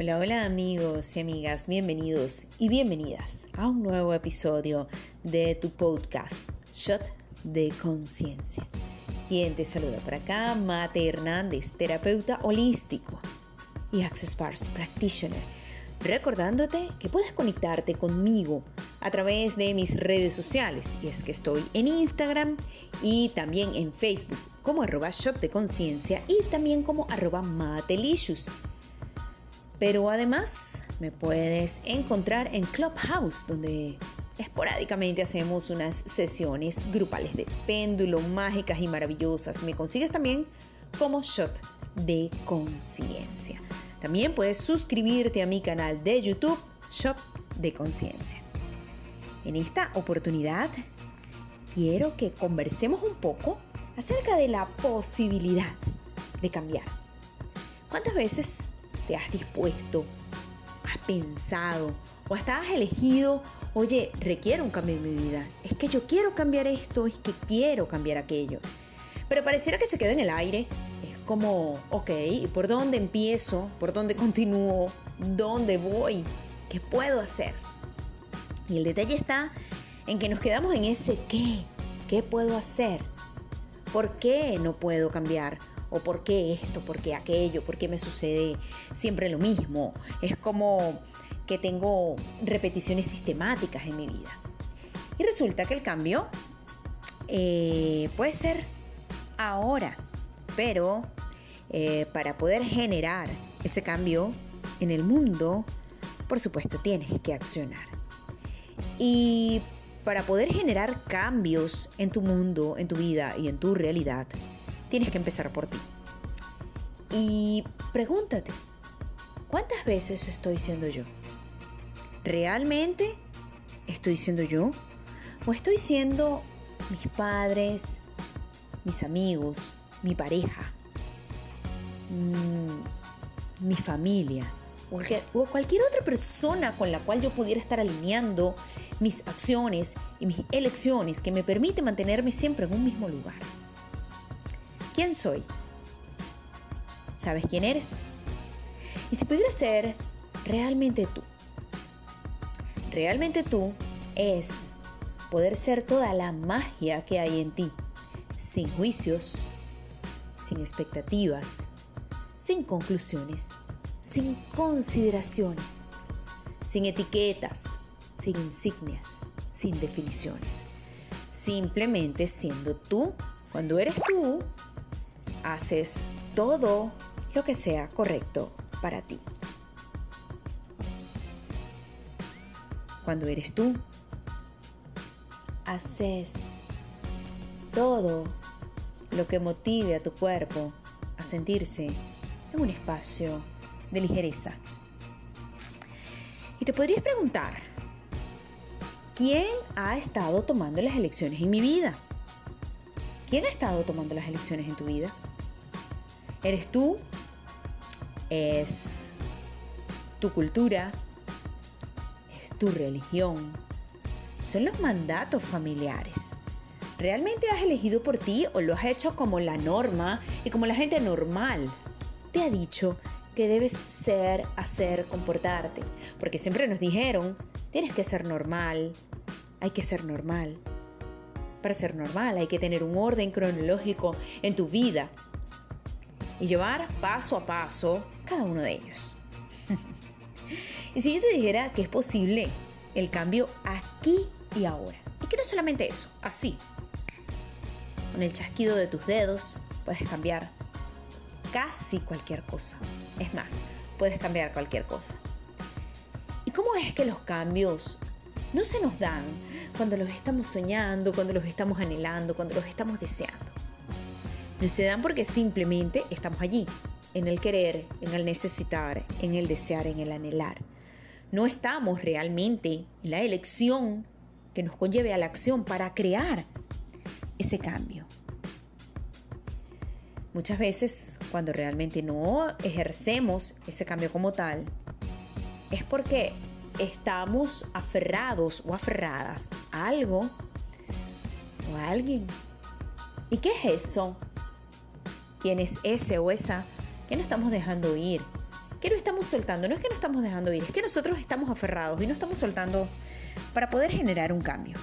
Hola, hola amigos y amigas, bienvenidos y bienvenidas a un nuevo episodio de tu podcast Shot de Conciencia. Quien te saluda por acá, Mate Hernández, terapeuta holístico y Access Bars Practitioner. Recordándote que puedes conectarte conmigo a través de mis redes sociales, y es que estoy en Instagram y también en Facebook como arroba shot de conciencia y también como arroba matelicious. Pero además me puedes encontrar en Clubhouse, donde esporádicamente hacemos unas sesiones grupales de péndulo, mágicas y maravillosas. Me consigues también como Shot de Conciencia. También puedes suscribirte a mi canal de YouTube, Shot de Conciencia. En esta oportunidad quiero que conversemos un poco acerca de la posibilidad de cambiar. ¿Cuántas veces has dispuesto, has pensado o hasta has elegido, oye, requiero un cambio en mi vida, es que yo quiero cambiar esto, es que quiero cambiar aquello. Pero pareciera que se queda en el aire, es como, ok, ¿por dónde empiezo? ¿Por dónde continúo? ¿Dónde voy? ¿Qué puedo hacer? Y el detalle está en que nos quedamos en ese qué, ¿qué puedo hacer? ¿Por qué no puedo cambiar? ¿O por qué esto? ¿Por qué aquello? ¿Por qué me sucede siempre lo mismo? Es como que tengo repeticiones sistemáticas en mi vida. Y resulta que el cambio eh, puede ser ahora, pero eh, para poder generar ese cambio en el mundo, por supuesto, tienes que accionar. Y para poder generar cambios en tu mundo, en tu vida y en tu realidad, tienes que empezar por ti. Y pregúntate, ¿cuántas veces estoy siendo yo? ¿Realmente estoy siendo yo? ¿O estoy siendo mis padres, mis amigos, mi pareja, mm, mi familia? O cualquier otra persona con la cual yo pudiera estar alineando mis acciones y mis elecciones que me permite mantenerme siempre en un mismo lugar. ¿Quién soy? ¿Sabes quién eres? Y si pudiera ser realmente tú. Realmente tú es poder ser toda la magia que hay en ti, sin juicios, sin expectativas, sin conclusiones sin consideraciones, sin etiquetas, sin insignias, sin definiciones. Simplemente siendo tú, cuando eres tú, haces todo lo que sea correcto para ti. Cuando eres tú, haces todo lo que motive a tu cuerpo a sentirse en un espacio de ligereza. Y te podrías preguntar, ¿quién ha estado tomando las elecciones en mi vida? ¿Quién ha estado tomando las elecciones en tu vida? ¿Eres tú? ¿Es tu cultura? ¿Es tu religión? Son los mandatos familiares. ¿Realmente has elegido por ti o lo has hecho como la norma y como la gente normal te ha dicho que debes ser, hacer, comportarte. Porque siempre nos dijeron, tienes que ser normal, hay que ser normal. Para ser normal hay que tener un orden cronológico en tu vida y llevar paso a paso cada uno de ellos. y si yo te dijera que es posible el cambio aquí y ahora, y que no solamente eso, así, con el chasquido de tus dedos puedes cambiar casi cualquier cosa. Es más, puedes cambiar cualquier cosa. ¿Y cómo es que los cambios no se nos dan cuando los estamos soñando, cuando los estamos anhelando, cuando los estamos deseando? No se dan porque simplemente estamos allí, en el querer, en el necesitar, en el desear, en el anhelar. No estamos realmente en la elección que nos conlleve a la acción para crear ese cambio. Muchas veces cuando realmente no ejercemos ese cambio como tal, es porque estamos aferrados o aferradas a algo o a alguien. ¿Y qué es eso? ¿Quién es ese o esa que no estamos dejando ir? ¿Qué no estamos soltando? No es que no estamos dejando ir, es que nosotros estamos aferrados y no estamos soltando para poder generar un cambio.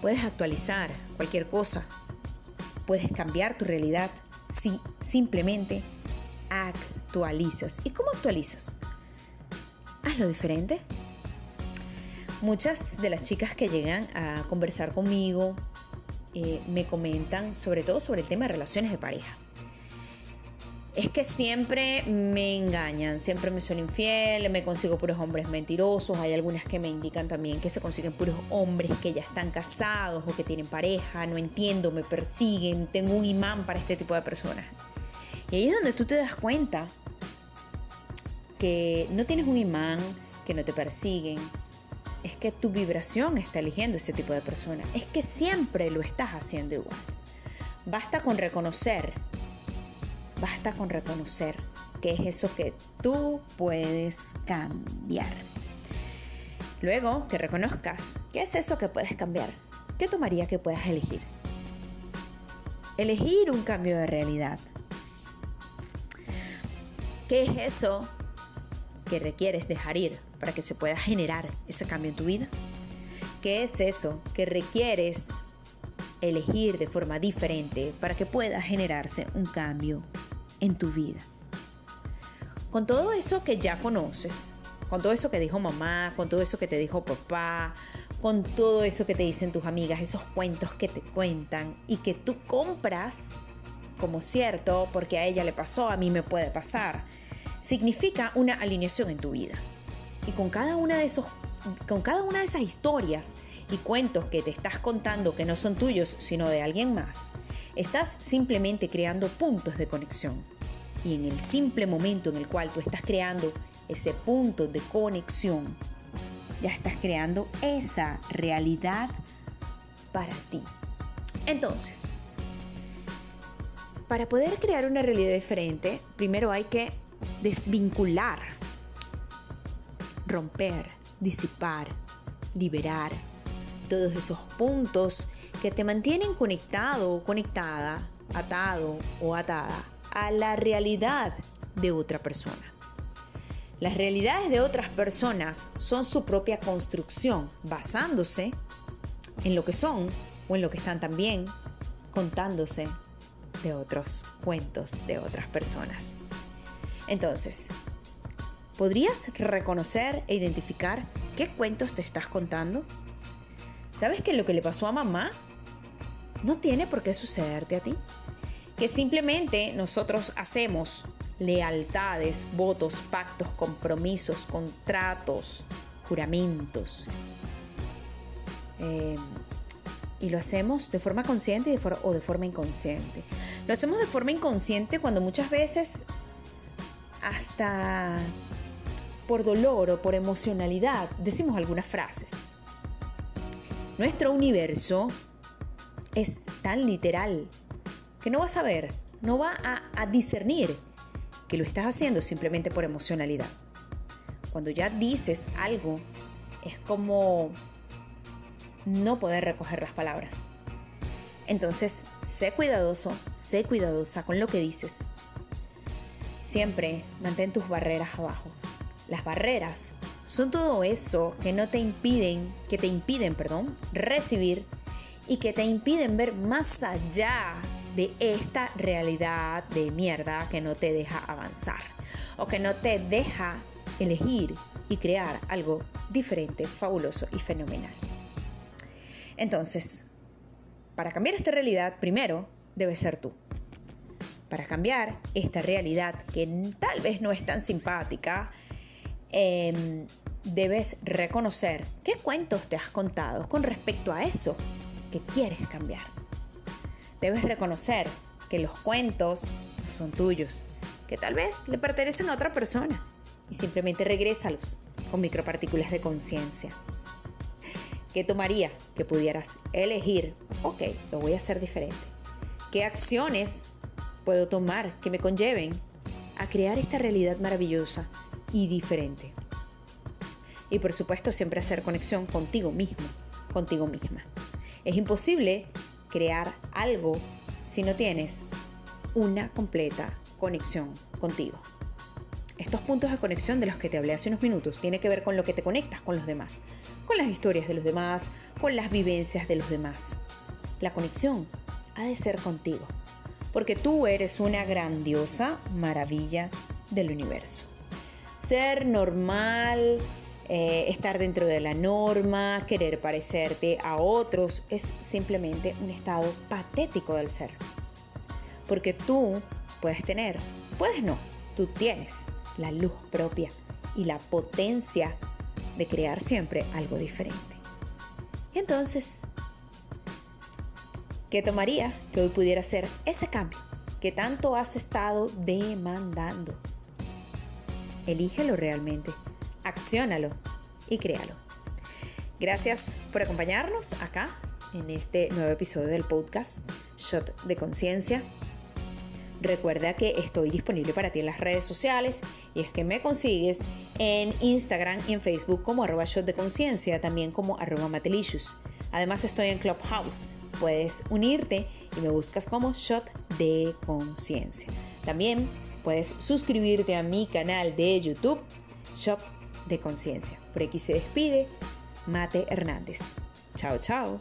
Puedes actualizar cualquier cosa, puedes cambiar tu realidad si simplemente actualizas. ¿Y cómo actualizas? Hazlo diferente. Muchas de las chicas que llegan a conversar conmigo eh, me comentan sobre todo sobre el tema de relaciones de pareja. Es que siempre me engañan, siempre me son infiel, me consigo puros hombres mentirosos. Hay algunas que me indican también que se consiguen puros hombres que ya están casados o que tienen pareja. No entiendo, me persiguen, tengo un imán para este tipo de personas. Y ahí es donde tú te das cuenta que no tienes un imán, que no te persiguen, es que tu vibración está eligiendo ese tipo de persona. Es que siempre lo estás haciendo igual. Basta con reconocer, basta con reconocer que es eso que tú puedes cambiar. Luego que reconozcas qué es eso que puedes cambiar, ¿qué tomaría que puedas elegir? Elegir un cambio de realidad. ¿Qué es eso que requieres dejar ir para que se pueda generar ese cambio en tu vida? ¿Qué es eso que requieres elegir de forma diferente para que pueda generarse un cambio en tu vida? Con todo eso que ya conoces, con todo eso que dijo mamá, con todo eso que te dijo papá, con todo eso que te dicen tus amigas, esos cuentos que te cuentan y que tú compras como cierto porque a ella le pasó, a mí me puede pasar significa una alineación en tu vida. Y con cada una de esos con cada una de esas historias y cuentos que te estás contando que no son tuyos, sino de alguien más, estás simplemente creando puntos de conexión. Y en el simple momento en el cual tú estás creando ese punto de conexión, ya estás creando esa realidad para ti. Entonces, para poder crear una realidad diferente, primero hay que desvincular, romper, disipar, liberar todos esos puntos que te mantienen conectado o conectada, atado o atada a la realidad de otra persona. Las realidades de otras personas son su propia construcción, basándose en lo que son o en lo que están también contándose de otros cuentos de otras personas. Entonces, ¿podrías reconocer e identificar qué cuentos te estás contando? ¿Sabes que lo que le pasó a mamá no tiene por qué sucederte a ti? Que simplemente nosotros hacemos lealtades, votos, pactos, compromisos, contratos, juramentos. Eh, y lo hacemos de forma consciente o de forma inconsciente. Lo hacemos de forma inconsciente cuando muchas veces hasta por dolor o por emocionalidad decimos algunas frases. Nuestro universo es tan literal que no va a saber, no va a, discernir que lo estás haciendo simplemente por emocionalidad. Cuando ya dices algo, es como no poder recoger las palabras. Entonces, sé cuidadoso, sé cuidadosa con lo que dices Siempre mantén tus barreras abajo. Las barreras son todo eso que no te impiden, que te impiden, perdón, recibir y que te impiden ver más allá de esta realidad de mierda que no te deja avanzar o que no te deja elegir y crear algo diferente, fabuloso y fenomenal. Entonces, para cambiar esta realidad, primero debes ser tú para cambiar esta realidad que tal vez no es tan simpática, em, debes reconocer qué cuentos te has contado con respecto a eso que quieres cambiar. Debes reconocer que los cuentos son tuyos, que tal vez le pertenecen a otra persona y simplemente regrésalos con micropartículas de conciencia. ¿Qué tomaría que pudieras elegir? Ok, lo voy a hacer diferente. ¿Qué acciones puedo tomar que me conlleven a crear esta realidad maravillosa y diferente. Y por supuesto siempre hacer conexión contigo mismo, contigo misma. Es imposible crear algo si no tienes una completa conexión contigo. Estos puntos de conexión de los que te hablé hace unos minutos tiene que ver con lo que te conectas con los demás, con las historias de los demás, con las vivencias de los demás. La conexión ha de ser contigo, porque tú eres una grandiosa maravilla del universo. Ser normal, eh, estar dentro de la norma, querer parecerte a otros, es simplemente un estado patético del ser. Porque tú puedes tener, puedes no, tú tienes la luz propia y la potencia de crear siempre algo diferente. Entonces, ¿qué tomaría que hoy pudiera ser ese cambio que tanto has estado demandando? Elígelo realmente, acciónalo y créalo. Gracias por acompañarnos acá en este nuevo episodio del podcast Shot de Conciencia. Recuerda que estoy disponible para ti en las redes sociales y es que me consigues en Instagram y en Facebook como arroba shot de conciencia, también como arroba matelicious. Además estoy en Clubhouse. Puedes unirte y me buscas como shot de conciencia. También puedes suscribirte a mi canal de YouTube, Shot Conciencia. Por aquí se despide Mate Hernández. Chao, chao.